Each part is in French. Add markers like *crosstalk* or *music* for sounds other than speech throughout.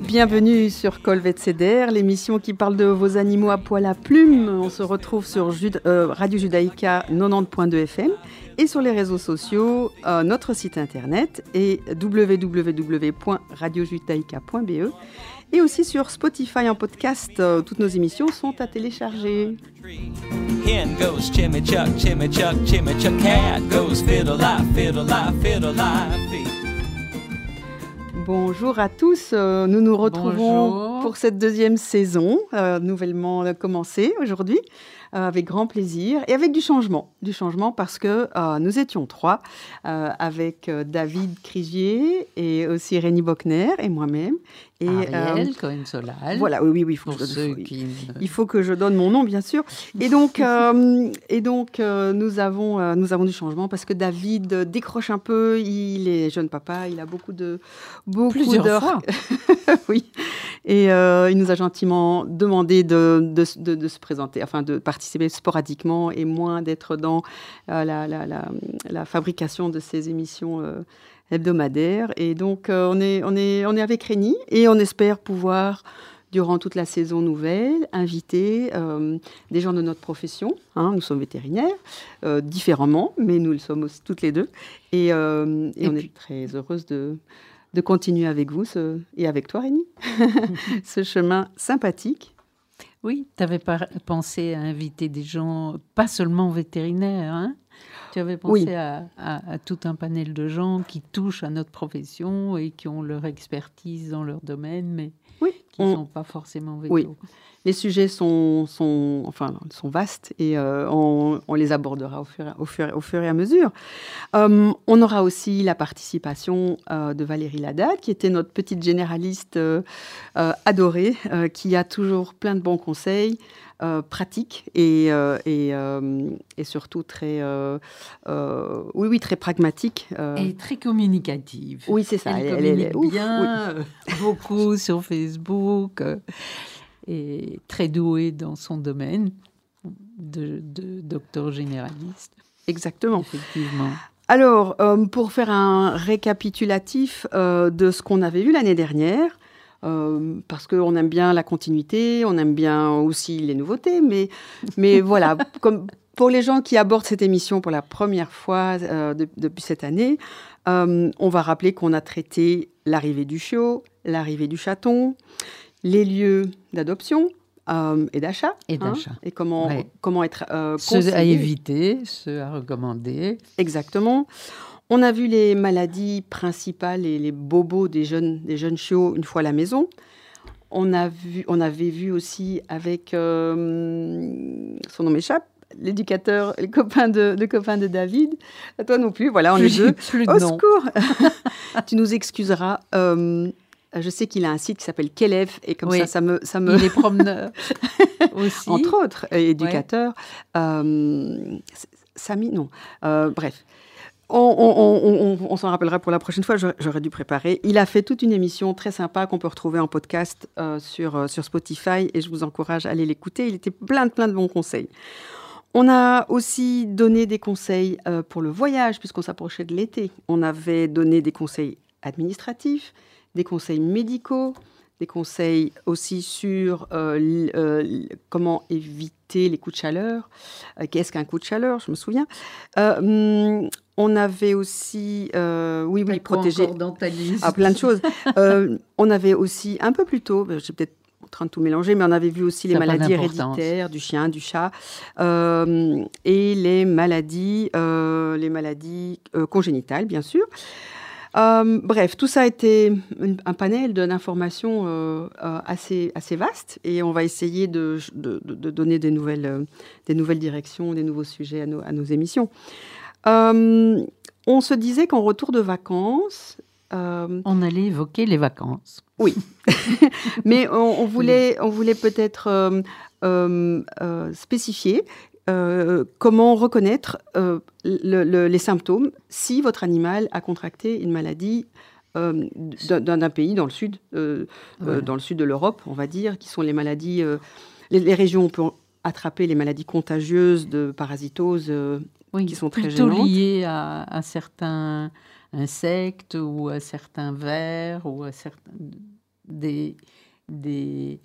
Bienvenue sur Colvet CDR, l'émission qui parle de vos animaux à poil à plumes. On se retrouve sur euh, Radio Judaïka 90.2 FM et sur les réseaux sociaux, euh, notre site internet est www.radiojudaïka.be et aussi sur Spotify en podcast. Euh, toutes nos émissions sont à télécharger. Bonjour à tous, euh, nous nous retrouvons Bonjour. pour cette deuxième saison, euh, nouvellement commencée aujourd'hui, avec grand plaisir et avec du changement. Du changement parce que euh, nous étions trois, euh, avec euh, David Crigier et aussi Rémi Bockner et moi-même. Et, Ariel euh, Cohen-Solal. voilà, oui, oui, oui, il faut, Pour que je, ceux faut- qui ne- il faut que je donne mon nom, bien sûr. Et donc, *laughs* euh, et donc euh, nous, avons, euh, nous avons du changement parce que David euh, décroche un peu. Il est jeune papa, il a beaucoup de beaucoup Plusieurs fois. *laughs* oui. Et euh, il nous a gentiment demandé de, de, de- de se présenter, enfin de participer sporadiquement et moins d'être dans euh, la, la, la, la fabrication de ces émissions euh, hebdomadaires. Et donc, on, est, on, est, on est avec Rémi et on espère pouvoir durant toute la saison nouvelle, inviter euh, des gens de notre profession. hein, nous sommes vétérinaires, euh, différemment, mais nous le sommes aussi toutes les deux. Et, euh, et Et on puis- est très heureuse de, de continuer avec vous et avec toi, Rémi, *laughs* ce chemin sympathique. Oui, tu avais pensé à inviter des gens, pas seulement vétérinaires, hein? Tu avais pensé Oui. à, à- à tout un panel de gens qui touchent à notre profession et qui ont leur expertise dans leur domaine, mais Oui, qui ne on- sont pas forcément Oui. vétos. les sujets sont, sont, enfin, sont vastes et euh, on, on les abordera au fur, et- au fur, au fur et à mesure. Euh, on aura aussi la participation euh, de Valérie Ladat, qui était notre petite généraliste adorée, qui a toujours plein de bons conseils. Euh, pratiques et, euh, et, euh, et surtout très, oui, oui, très pragmatiques. euh. Et très communicative. oui, c'est ça. Elle, elle- elle- elle- communique ouf, oui. bien, beaucoup *laughs* sur Facebook, et très douée dans son domaine de, de docteur généraliste. Exactement. Effectivement. Alors, euh, pour faire un récapitulatif euh, de ce qu'on avait vu l'année dernière, euh, parce qu'on aime bien la continuité, on aime bien aussi les nouveautés, mais, mais *laughs* voilà, comme pour les gens qui abordent cette émission pour la première fois euh, de- depuis cette année, euh, on va rappeler qu'on a traité l'arrivée du chiot, l'arrivée du chaton, les lieux d'adoption et d'achat. Et d'achat. et comment, Ouais. comment être Ceux à éviter, ceux à recommander. Exactement. On a vu les maladies principales et les bobos des jeunes, des jeunes chiots une fois à la maison. On, a vu, on avait vu aussi avec, euh, son nom m'échappe, l'éducateur, le copain de, le copain de David. À toi non plus, voilà, on est deux. plus de Au nom. secours *laughs* Tu nous excuseras. euh, je sais qu'il a un site qui s'appelle Kelev et comme Oui. ça, ça me, ça me, Il est promeneur *laughs* aussi. entre autres, éducateur. Euh, S- Samy, non. Euh, bref. On, s'en rappellera pour la prochaine fois, j'aurais- j'aurais dû préparer. Il a fait toute une émission très sympa qu'on peut retrouver en podcast euh, sur, euh, sur Spotify et je vous encourage à aller l'écouter. Il était plein de, plein de bons conseils. On a aussi donné des conseils euh, pour le voyage puisqu'on s'approchait de l'été. On avait donné des conseils administratifs, des conseils médicaux, des conseils aussi sur euh, euh, comment éviter les coups de chaleur. Euh, Qu'est-ce qu'un coup de chaleur? Je me souviens. Hum, on avait aussi, oui, oui, protéger. Ah, plein de choses. *laughs* On avait aussi un peu plus tôt, je suis peut-être en train de tout mélanger, mais on avait vu aussi les Ça maladies héréditaires du chien, du chat, et les maladies, les maladies congénitales, bien sûr. Euh, bref, tout ça a été un panel d'informations euh, euh, assez, assez vaste et on va essayer de, de- de- de donner des nouvelles, euh, des nouvelles directions, des nouveaux sujets à nos, à nos émissions. On se disait qu'en retour de vacances, On allait évoquer les vacances. *laughs* mais on, on voulait, on voulait peut-être spécifier euh, comment reconnaître euh, le- le- les symptômes si votre animal a contracté une maladie euh, d'un pays dans le sud, euh, Voilà. dans le sud de l'Europe, on va dire, qui sont les maladies, les, les régions où on peut attraper les maladies contagieuses de parasitose. Oui, qui sont très plutôt gênantes. liées à, à certains insectes ou à certains vers ou à certains des, des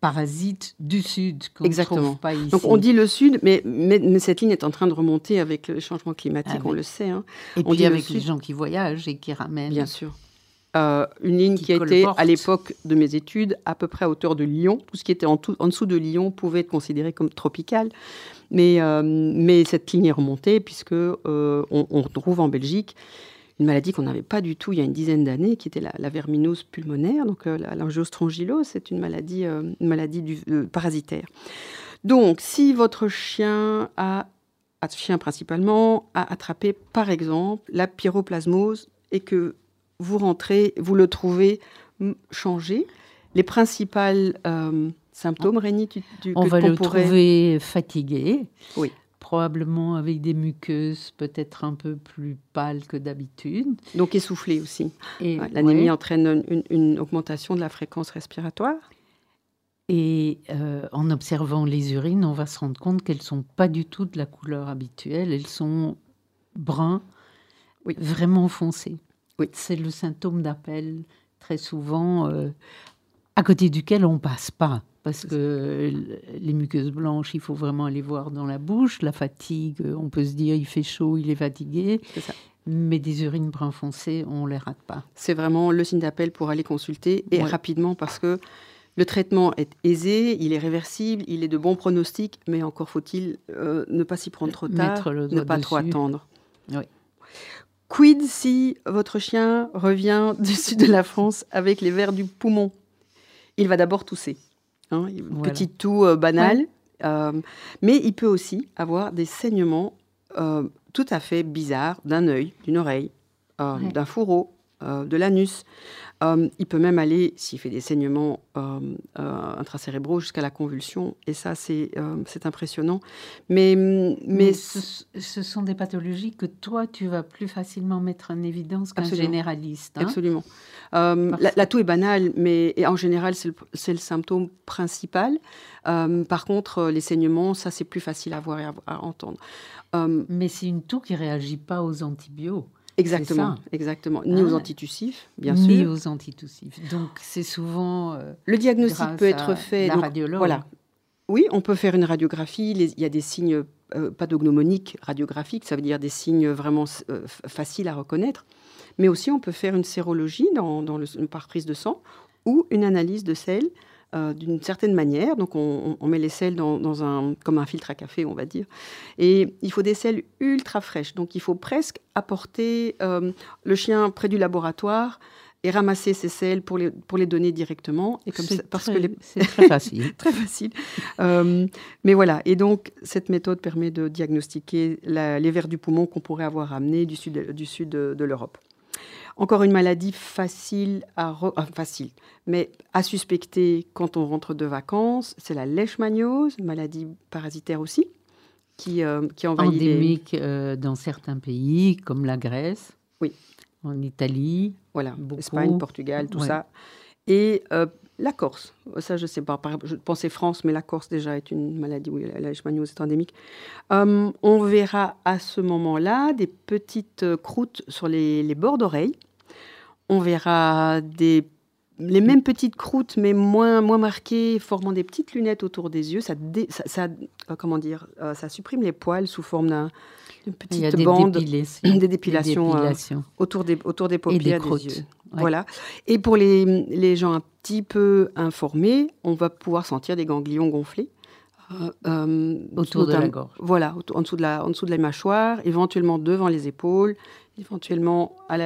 parasites du sud Exactement. trouve pas ici. Donc on dit le sud, mais, mais, mais cette ligne est en train de remonter avec le changement climatique, Ah on le sait. hein. Et on puis dit le avec sud. les gens qui voyagent et qui ramènent. Bien sûr. Euh, une ligne Qui qui, a été, à l'époque de mes études, à peu près à hauteur de Lyon. Tout ce qui était en, tout- en dessous de Lyon pouvait être considéré comme tropical. Mais, euh, mais cette ligne est remontée puisque euh, on, on trouve en Belgique une maladie qu'on n'avait pas du tout il y a une dizaine d'années, qui était la, la verminose pulmonaire. Donc euh, la- l'angiostrongylose, c'est une maladie, euh, une maladie du, euh, parasitaire. Donc, si votre chien a, a- chien principalement, a attrapé par exemple la pyroplasmose et que vous rentrez, vous le trouvez mm, changé, les principales euh, symptômes, Rémi, tu, tu, On que- va le trouver fatigué. Oui. Probablement avec des muqueuses peut-être un peu plus pâles que d'habitude. Donc essoufflé aussi. Et, L'anémie ouais. entraîne une, une augmentation de la fréquence respiratoire. Et euh, en observant les urines, on va se rendre compte qu'elles sont pas du tout de la couleur habituelle. Elles sont bruns, Oui. vraiment foncées. Oui. C'est le symptôme d'appel très souvent euh, à côté duquel on passe pas. Parce que les muqueuses blanches, il faut vraiment les voir dans la bouche. La fatigue, euh, on peut se dire il fait chaud, il est fatigué. C'est ça. Mais des urines brun foncé, on les rate pas. C'est vraiment le signe d'appel pour aller consulter et Ouais. rapidement parce que le traitement est aisé, il est réversible, il est de bon pronostic, mais encore faut-il euh, ne pas s'y prendre trop tard, ne pas trop attendre. Oui. Quid si votre chien revient du sud de la France avec les vers du poumon? Il va d'abord tousser. Hein, il- Voilà. Petit toux euh, banal, euh, mais il peut aussi avoir des saignements euh, tout à fait bizarres d'un œil, d'une oreille, Ouais. d'un fourreau, euh, de l'anus. Euh, il peut même aller, s'il fait des saignements euh, intracérébraux, jusqu'à la convulsion. Et ça, c'est impressionnant. Mais, mais Mais ce, ce sont des pathologies que toi, tu vas plus facilement mettre en évidence qu'un généraliste. hein. Absolument. La, la toux est banale, mais en général, c'est le, le symptôme principal. Par contre, les saignements, ça, c'est plus facile à voir et à, à entendre. Mais c'est une toux qui réagit pas aux antibiotiques, exactement, exactement. Ni Ah. aux antitussifs, bien ni sûr. aux antitussifs. Donc c'est souvent euh, Le diagnostic grâce peut être fait. la donc, radiologue. Voilà. Oui, on peut faire une radiographie. les- Il y a des signes euh, pathognomoniques radiographiques, ça veut dire des signes vraiment euh, faciles à reconnaître. Mais aussi, on peut faire une sérologie dans, dans le, par prise de sang ou une analyse de sel euh, d'une certaine manière. Donc, on, met les sels dans, dans un, comme un filtre à café, on va dire. Et il faut des sels ultra fraîches. Donc, il faut presque apporter euh, le chien près du laboratoire et ramasser ces sels pour les, pour les donner directement. Et comme C'est ça, parce très- que les, c'est très facile. *laughs* très facile. Euh, mais voilà, et donc cette méthode permet de diagnostiquer la- les vers du poumon qu'on pourrait avoir amenés du sud, du sud de, de l'Europe. Encore une maladie facile à re- ah, facile, mais à suspecter quand on rentre de vacances, c'est la leishmaniose, maladie parasitaire aussi, qui, euh, qui envahit les, Endémique euh, dans certains pays, comme la Grèce, Oui. en Italie. voilà, beaucoup. Espagne, Portugal, tout Ouais. ça, et euh, la Corse. Ça, je sais pas. Je pensais France, mais la Corse déjà est une maladie où la leishmaniose est endémique. Euh, on verra à ce moment-là des petites euh, croûtes sur les, les bords d'oreilles. On verra des, les mêmes petites croûtes, mais moins, moins marquées, formant des petites lunettes autour des yeux. Ça, dé- ça, ça, euh, comment dire, euh, ça supprime les poils sous forme d'un- d'une Il y a petite des bande dépilations. des dépilations, euh, dépilations. autour des, autour des et paupières des des, croûtes. yeux. Ouais. Voilà. Et pour les, les gens un petit peu informés, on va pouvoir sentir des ganglions gonflés. euh, euh, Autour de la gorge. Voilà, en dessous, de la, en dessous de la mâchoire, éventuellement devant les épaules, éventuellement à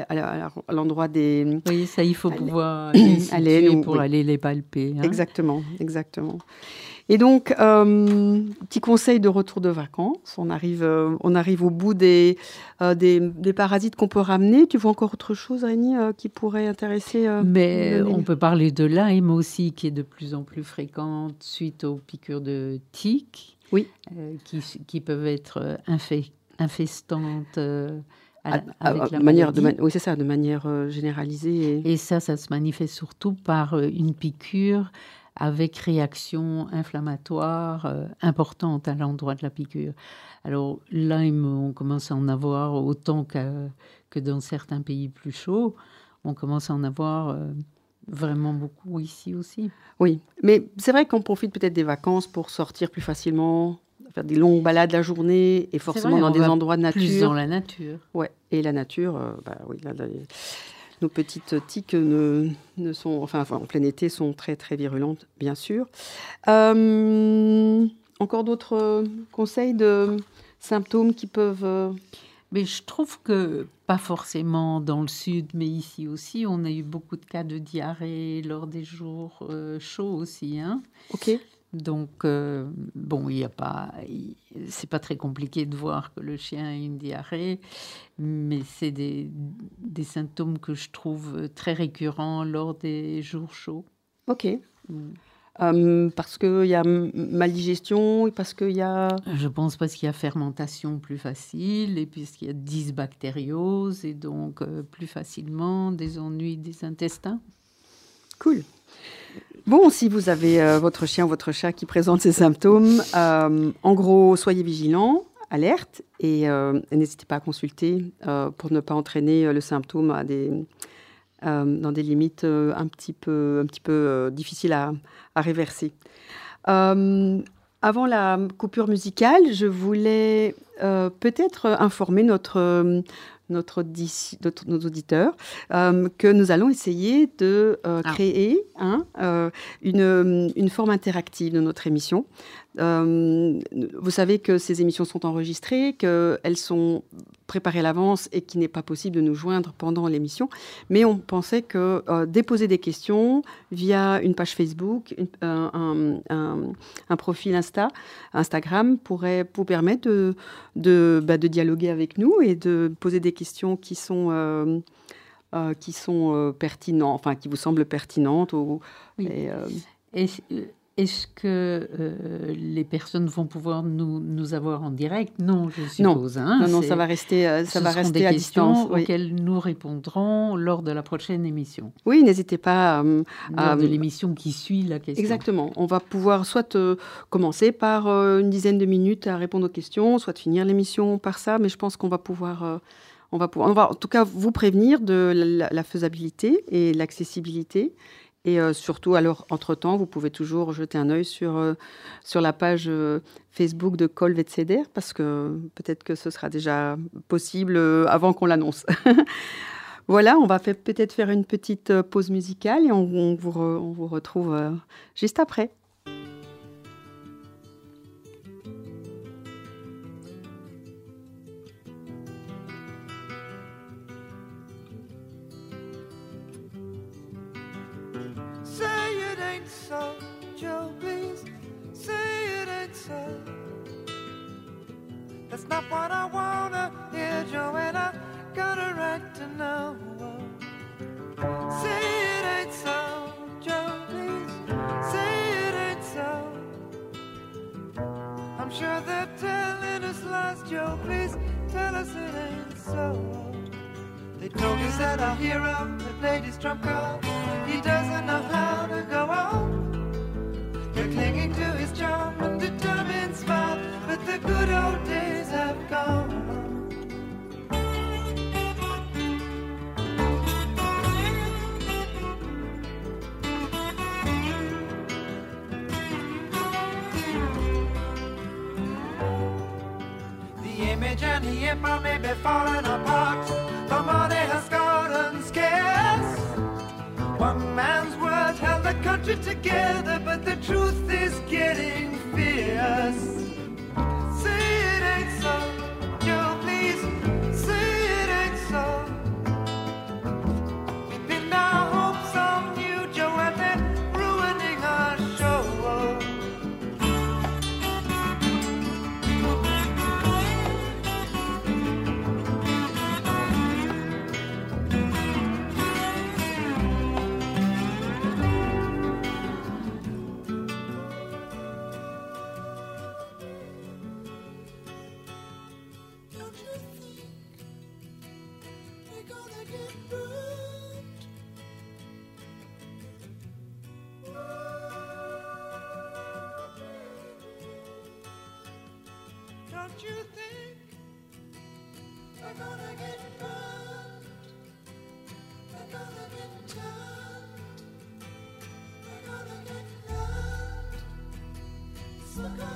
l'endroit des... Oui, ça, il faut pouvoir *clears throat* nous, pour oui. aller les palper. hein. Exactement, exactement. Et donc, euh, petit conseil de retour de vacances. On arrive, euh, on arrive au bout des, euh, des, des parasites qu'on peut ramener. Tu vois encore autre chose, euh, qui pourrait intéresser Mais on peut parler de Lyme aussi, qui est de plus en plus fréquente suite aux piqûres de tiques, Oui. qui, qui peuvent être infestantes à- avec la manière de oui, c'est ça, de manière euh, généralisée. et- Et ça, ça se manifeste surtout par euh, une piqûre avec réaction inflammatoire euh, importante à l'endroit de la piqûre. Alors, Lyme, on commence à en avoir autant qu'à- que dans certains pays plus chauds. On commence à en avoir euh, vraiment beaucoup ici aussi. Oui, mais c'est vrai qu'on profite peut-être des vacances pour sortir plus facilement, faire des longues balades la journée et forcément vrai, dans des endroits de Plus nature. dans la nature. Ouais, et la nature, euh, bah oui, là, là, nos petites tiques ne, ne sont, enfin, enfin, en plein été, sont très très virulentes, bien sûr. Euh, encore d'autres conseils de symptômes qui peuvent. euh, Mais je trouve que, pas forcément dans le sud, mais ici aussi, on a eu beaucoup de cas de diarrhée lors des jours euh, chauds aussi. Hein Ok. Donc, euh, bon, il n'y a pas. C'est pas très compliqué de voir que le chien a une diarrhée, mais c'est des, des symptômes que je trouve très récurrents lors des jours chauds. Ok. Mm. Euh, parce qu'il y a m- maldigestion, et parce qu'il y a. Je pense parce qu'il y a fermentation plus facile, et puisqu'il y a dysbactériose, et donc euh, plus facilement des ennuis des intestins. Cool. Bon, si vous avez euh, votre chien ou votre chat qui présente ces symptômes, euh, en gros, soyez vigilants, alerte, et euh, n'hésitez pas à consulter pour ne pas entraîner le symptôme dans des limites un petit peu, difficiles à, à réverser. Avant la coupure musicale, je voulais euh, peut-être informer notre, euh, notre, nos auditeurs euh, que nous allons essayer de euh, Ah. créer hein, euh, une, une forme interactive de notre émission. Vous savez que ces émissions sont enregistrées, qu'elles sont préparées à l'avance et qu'il n'est pas possible de nous joindre pendant l'émission. Mais on pensait que déposer des questions via une page Facebook, une- un, un- un- un profil Insta, Instagram pourrait vous permettre de, de, bah, de dialoguer avec nous et de poser des questions qui sont, euh, euh, qui sont euh, pertinentes, enfin qui vous semblent pertinentes. Ou, Oui. et, Est-ce que euh, les personnes vont pouvoir nous, nous avoir en direct? Non, je suppose. hein, non, non, ça va rester, euh, ça ce va seront rester des à questions distance. Oui, auxquelles nous répondrons lors de la prochaine émission, Oui, n'hésitez pas. euh, lors de Euh, l'émission qui suit la question. Exactement. On va pouvoir soit euh, commencer par une dizaine de minutes à répondre aux questions, soit finir l'émission par ça, mais je pense qu'on va pouvoir, on va pouvoir, on va en tout cas vous prévenir de la, la faisabilité et l'accessibilité. Et euh, surtout, alors, entre-temps, vous pouvez toujours jeter un œil sur, euh, sur la page euh, Facebook de Col Vetceder, parce que peut-être que ce sera déjà possible avant qu'on l'annonce. *laughs* voilà, on va peut-être faire une petite pause musicale et on, vous, on vous retrouve juste après. So, Joe, please. Say it ain't so. That's not what I wanna hear, Joe, and I got a right to know. Say it ain't so, Joe, please. Say it ain't so. I'm sure they're telling us lies, Joe, please tell us it ain't so. Told that our hero had played his trump card. He doesn't know how to go on. They're clinging to his charm and determined smile, but the good old days have gone. The image and the empire may be falling apart. One man's word held the country together, but the truth is getting fierce. So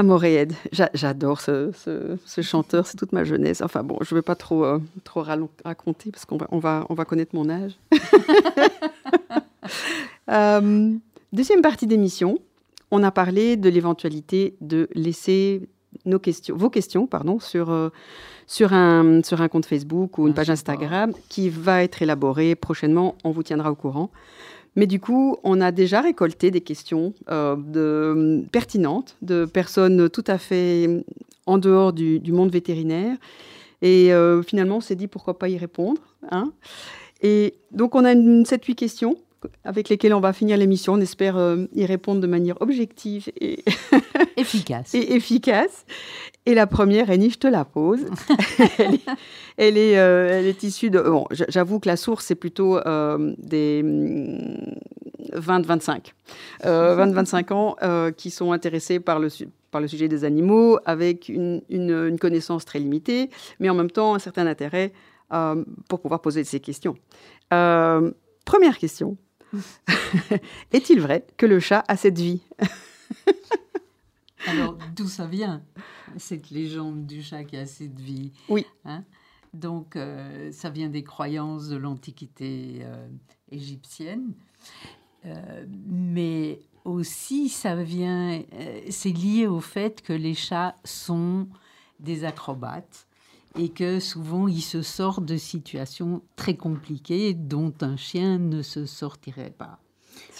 Ah, Moréed, j'adore ce, chanteur, c'est toute ma jeunesse. Enfin bon, je ne vais pas trop, euh, trop raconter parce qu'on va, on va, on va connaître mon âge. *laughs* Euh, deuxième partie d'émission, on a parlé de l'éventualité de laisser nos questions, vos questions pardon, sur, euh, sur, un, sur un compte Facebook ou une page Instagram qui va être élaborée prochainement. On vous tiendra au courant. Mais du coup, on a déjà récolté des questions euh, de, pertinentes de personnes tout à fait en dehors du, monde vétérinaire. Et euh, finalement, on s'est dit pourquoi pas y répondre. Hein et donc, on a 7-8 questions avec lesquelles on va finir l'émission. On espère euh, y répondre de manière objective et efficace. *laughs* et efficace. Et la première, Annie, je te la pose. *laughs* elle, est, euh, elle, est, issue de. Bon, j'avoue que la source, c'est plutôt euh, des 20-25. 20-25 *laughs* ans euh, qui sont intéressés par le, par le sujet des animaux avec une, une, connaissance très limitée, mais en même temps un certain intérêt pour pouvoir poser ces questions. première question. *laughs* Est-il vrai que le chat a cette vie? Alors, d'où ça vient, cette légende du chat qui a cette vie Oui. Hein? Donc, euh, ça vient des croyances de l'Antiquité euh, égyptienne. Euh, mais aussi, ça vient, c'est lié au fait que les chats sont des acrobates et que souvent ils se sortent de situations très compliquées dont un chien ne se sortirait pas.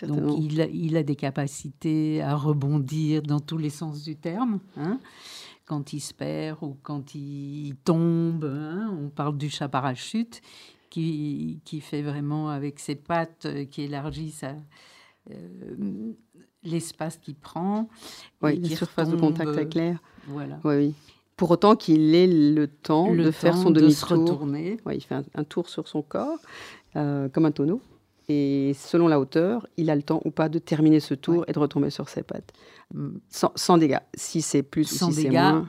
Donc il a, il a, des capacités à rebondir dans tous les sens du terme. Hein. quand il se perd ou quand il tombe, hein. on parle du chat parachute qui, qui, fait vraiment avec ses pattes euh, qui élargissent euh, l'espace qu'il prend. Oui, la surface de contact avec l'air. Voilà. Oui, oui. Pour autant qu'il ait le temps de faire son demi-tour. Ouais, il fait un, tour sur son corps, euh, comme un tonneau. Et selon la hauteur, il a le temps ou pas de terminer ce tour et de retomber sur ses pattes. Mm. Sans, dégâts. Si c'est plus ou si c'est moins.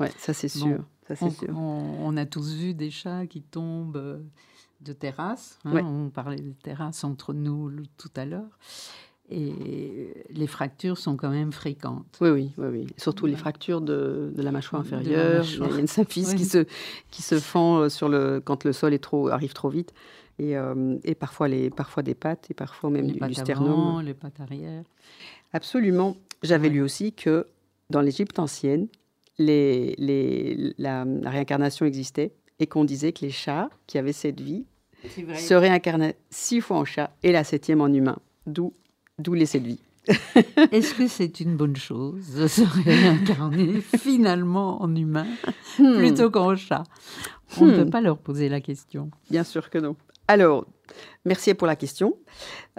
Ouais, ça c'est sûr. ça, on, sûr. On, a tous vu des chats qui tombent euh, de terrasse. Hein. On parlait de terrasse entre nous tout à l'heure. Et les fractures sont quand même fréquentes. Oui, oui, oui. oui. Surtout les fractures de, de, la mâchoire inférieure. Il y a une symphyse qui, se, qui se fend euh, sur le, quand le sol est trop, arrive trop vite et, euh, et, parfois, les, parfois des pattes et parfois même les du, pattes sternum. Avant, les pattes arrière. Absolument. J'avais lu aussi que dans l'Égypte ancienne, les, les, la, réincarnation existait et qu'on disait que les chats qui avaient cette vie se réincarne six fois en chat et la septième en humain. D'où, d'où l'essai de vie. *laughs* Est-ce que c'est une bonne chose de se réincarner *laughs* finalement en humain Hmm. plutôt qu'en chat? On ne Hmm. peut pas leur poser la question. Bien sûr que non. Alors, merci pour la question.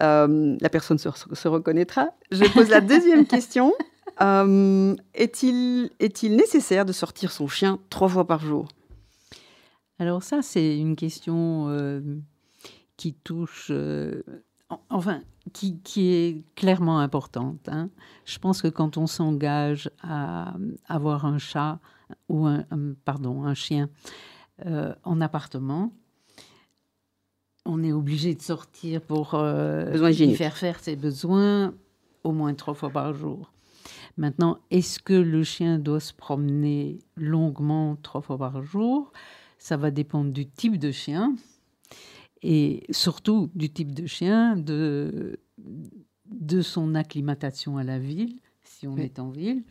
Euh, la personne se, se reconnaîtra. Je pose la deuxième *laughs* question. Euh, est-il, est-il nécessaire de sortir son chien trois fois par jour? Alors ça, c'est une question euh, qui touche, en- enfin, qui, qui est clairement importante. hein. Je pense que quand on s'engage à avoir un chat ou un, pardon, un chien en appartement, on est obligé de sortir pour euh, lui faire faire ses besoins au moins trois fois par jour. Maintenant, est-ce que le chien doit se promener longuement trois fois par jour? Ça va dépendre du type de chien et surtout du type de chien, de, de son acclimatation à la ville, si on Oui. est en ville,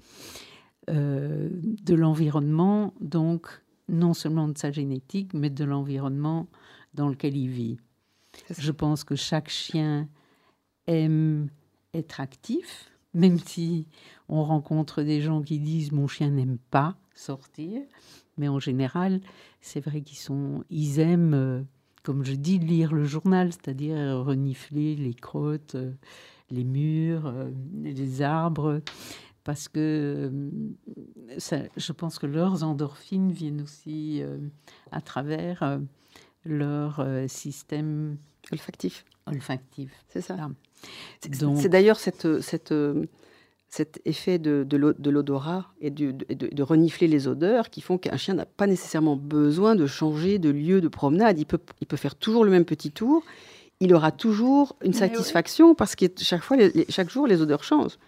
euh, de l'environnement, donc non seulement de sa génétique, mais de l'environnement dans lequel il vit. Je pense que chaque chien aime être actif, même si on rencontre des gens qui disent mon chien n'aime pas sortir, mais en général, c'est vrai qu'ils sont, ils aiment, euh, comme je dis, lire le journal, c'est-à-dire renifler les crottes, euh, les murs, euh, les arbres, parce que ça- je pense que leurs endorphines viennent aussi à travers leur euh, système Olfactif, olfactif. c'est ça. C'est, d'ailleurs cette, cette, euh, cet effet de, de l'o- de l'odorat et de, de- de renifler les odeurs qui font qu'un chien n'a pas nécessairement besoin de changer de lieu de promenade. Il peut, il peut faire toujours le même petit tour. Il aura toujours une Mais satisfaction parce que chaque, fois, les- les- chaque jour, les odeurs changent.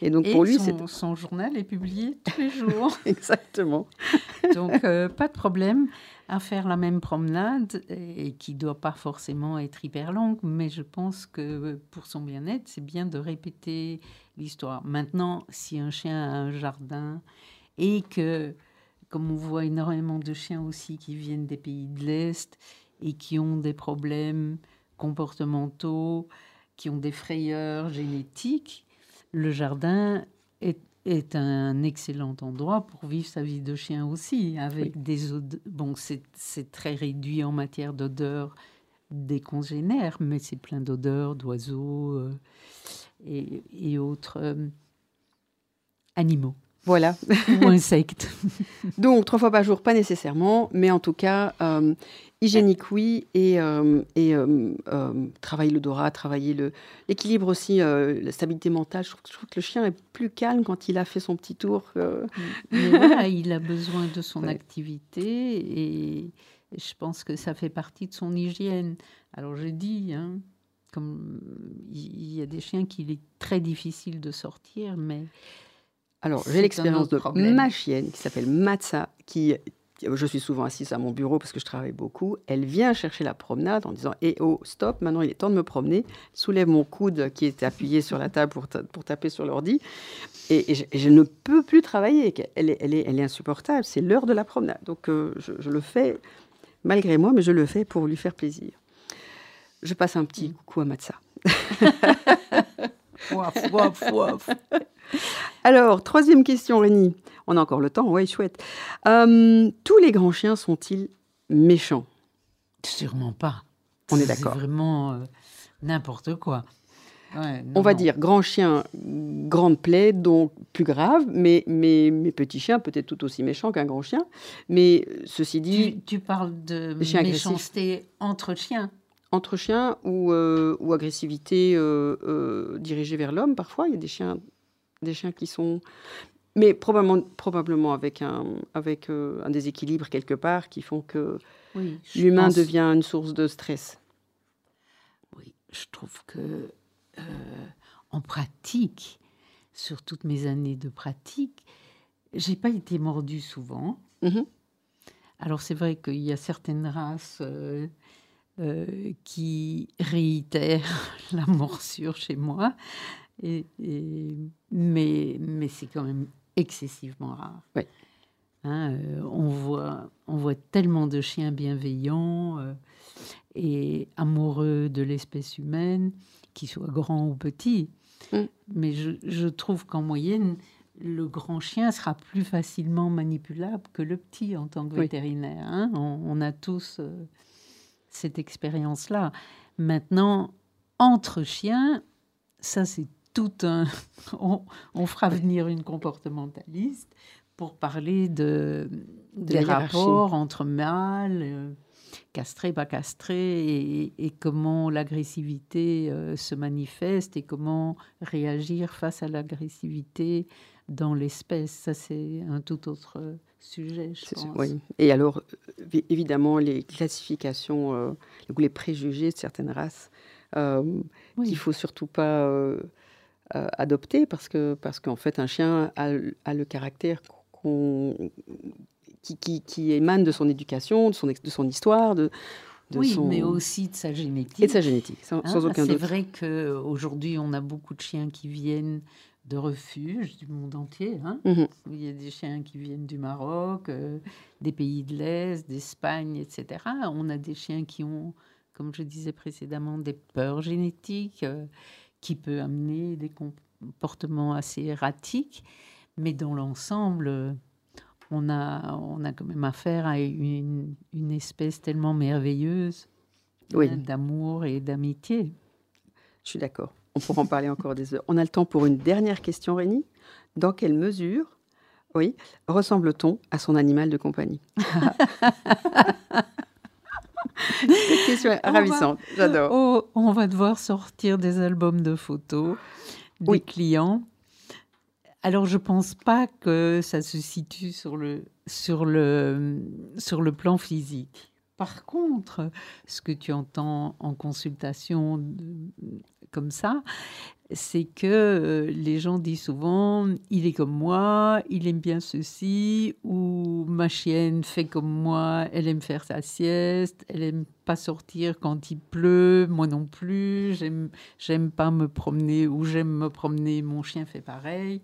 Et donc Et pour lui, son, son journal est publié tous les jours. *laughs* exactement. *laughs* Donc, euh, pas de problème à faire la même promenade et, qui ne doit pas forcément être hyper longue, mais je pense que euh, pour son bien-être, c'est bien de répéter l'histoire. Maintenant, si un chien a un jardin et que, comme on voit énormément de chiens aussi qui viennent des pays de l'Est et qui ont des problèmes comportementaux, qui ont des frayeurs génétiques, le jardin est, est un excellent endroit pour vivre sa vie de chien aussi, avec des odeurs. Bon, c'est très réduit en matière d'odeurs des congénères, mais c'est plein d'odeurs d'oiseaux euh, et, et autres euh, animaux Voilà. ou insectes. *laughs* Donc, trois fois par jour, pas nécessairement, mais en tout cas, euh, hygiénique, oui, et, euh, et euh, euh, travailler l'odorat, travailler le- l'équilibre aussi, la stabilité mentale. Je trouve, je trouve que le chien est plus calme quand il a fait son petit tour. Mais voilà, *laughs* il a besoin de son Ouais. activité et je pense que ça fait partie de son hygiène. Alors j'ai dit, hein, comme il y a des chiens qu'il est très difficile de sortir, mais Alors, j'ai l'expérience de problème. ma chienne qui s'appelle Matza, qui, je suis souvent assise à mon bureau parce que je travaille beaucoup. Elle vient chercher la promenade en disant Eh oh, stop, maintenant il est temps de me promener. Soulève mon coude qui est appuyé sur la table pour, ta- pour taper sur l'ordi. Et, et je, et je ne peux plus travailler. Elle est, elle est, elle est insupportable. C'est l'heure de la promenade. Donc, euh, je, je le fais malgré moi, mais je le fais pour lui faire plaisir. Je passe un petit coucou à Matza. *laughs* Ouaf, ouaf, ouaf. *laughs* Alors, troisième question, Rémi. On a encore le temps, oui, chouette. Euh, tous les grands chiens sont-ils méchants? Sûrement pas. On est C'est d'accord. vraiment euh, n'importe quoi. Ouais, non, On va non. dire grand chien, grande plaie, donc plus grave, mais, mais, mais petit chien, peut-être tout aussi méchant qu'un grand chien. Mais ceci dit, Tu, tu parles de méchanceté entre chiens. Entre chiens ou, euh, ou agressivité euh, euh, dirigée vers l'homme, parfois, il y a des chiens, des chiens qui sont... Mais probablement, probablement avec, un, avec un déséquilibre quelque part qui font que Oui, l'humain pense- devient une source de stress. Oui, je trouve que en pratique, sur toutes mes années de pratique, j'ai pas été mordue souvent. Mhm. Alors c'est vrai qu'il y a certaines races euh, euh, qui réitèrent *laughs* la morsure chez moi, et, et- mais, mais c'est quand même excessivement rare. Hein, euh, on, voit, on voit tellement de chiens bienveillants. euh, est amoureux de l'espèce humaine, qu'il soit grand ou petit. Mm. Mais je, je trouve qu'en moyenne, le grand chien sera plus facilement manipulable que le petit en tant que Oui. vétérinaire. hein. on, on a tous euh, cette expérience-là. Maintenant, entre chiens, ça c'est tout un... *laughs* on, on fera venir une comportementaliste pour parler de, De des rapports entre mâles, euh, castrés, pas castrés, et, et comment l'agressivité euh, se manifeste et comment réagir face à l'agressivité dans l'espèce. Ça, c'est un tout autre euh, sujet, je C'est pense. oui. Et alors, euh, vi- évidemment, les classifications euh, ou les préjugés de certaines races euh, Oui. qu'il faut surtout pas euh, adopter parce que parce qu'en fait, un chien a, le- a le caractère qu'on qui, qui, qui émane de son éducation, de son, ex- de son histoire, de, de oui, son... mais aussi de sa génétique. et de sa génétique, sans, Hein, sans aucun C'est doute. vrai qu'aujourd'hui, on a beaucoup de chiens qui viennent de refuges du monde entier. hein. Mhm. Il y a des chiens qui viennent du Maroc, euh, des pays de l'Est, d'Espagne, etc. On a des chiens qui ont, comme je disais précédemment, des peurs génétiques euh, qui peuvent amener des comportements assez erratiques. Mais dans l'ensemble, euh, on a, on a quand même affaire à une, une espèce tellement merveilleuse Oui. hein, d'amour et d'amitié. Je suis d'accord. On pourra en parler encore des heures. On a le temps pour une dernière question, Rémi. Dans quelle mesure, oui, ressemble-t-on à son animal de compagnie *laughs* Cette question est ravissante. J'adore. Oh, on va devoir sortir des albums de photos des Oui. clients. Alors, je pense pas que ça se situe sur le, sur le, sur le plan physique. Par contre, ce que tu entends en consultation comme ça, c'est que euh, les gens disent souvent il est comme moi, il aime bien ceci, ou ma chienne fait comme moi, elle aime faire sa sieste, elle aime pas sortir quand il pleut, moi non plus, j'aime j'aime pas me promener ou j'aime me promener, mon chien fait pareil,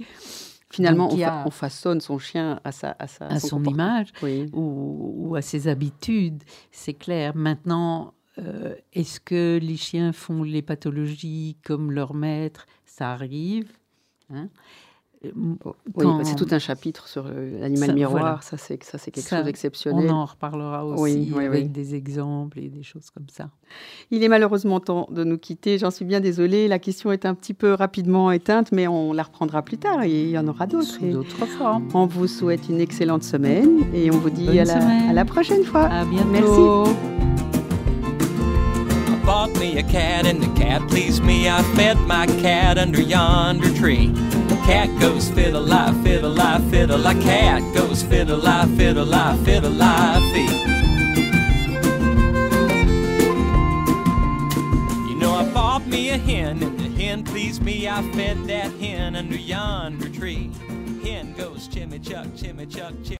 Finalement, Donc, on, a- façonne son chien à sa, à sa à son image Oui. ou, ou à ses habitudes, c'est clair. Maintenant, euh, est-ce que les chiens font les pathologies comme leur maître? Ça arrive. hein. Euh, Quand- bah, c'est tout un chapitre sur euh, l'animal miroir. voilà. Ça, c'est ça, c'est quelque Ça, chose On d'exceptionnel. en reparlera aussi Oui, oui, avec des exemples et des choses comme ça. Il est malheureusement temps de nous quitter. J'en suis bien désolée. La question est un petit peu rapidement éteinte, mais on la reprendra plus tard. Et il y en aura d'autres. D'autres formes. On vous souhaite une excellente semaine et on vous dit à la, à la prochaine fois. À bientôt. Merci. I bought me a cat and the cat pleased me. I fed my cat under yonder tree. Cat goes fiddle lie, fiddle lie, fiddle lie. Cat goes fiddle lie, fiddle lie, fiddle lie, fee. You know I bought me a hen and the hen pleased me. I fed that hen under yonder tree. Hen goes chimmy chuck, chimmy chuck, chimmy.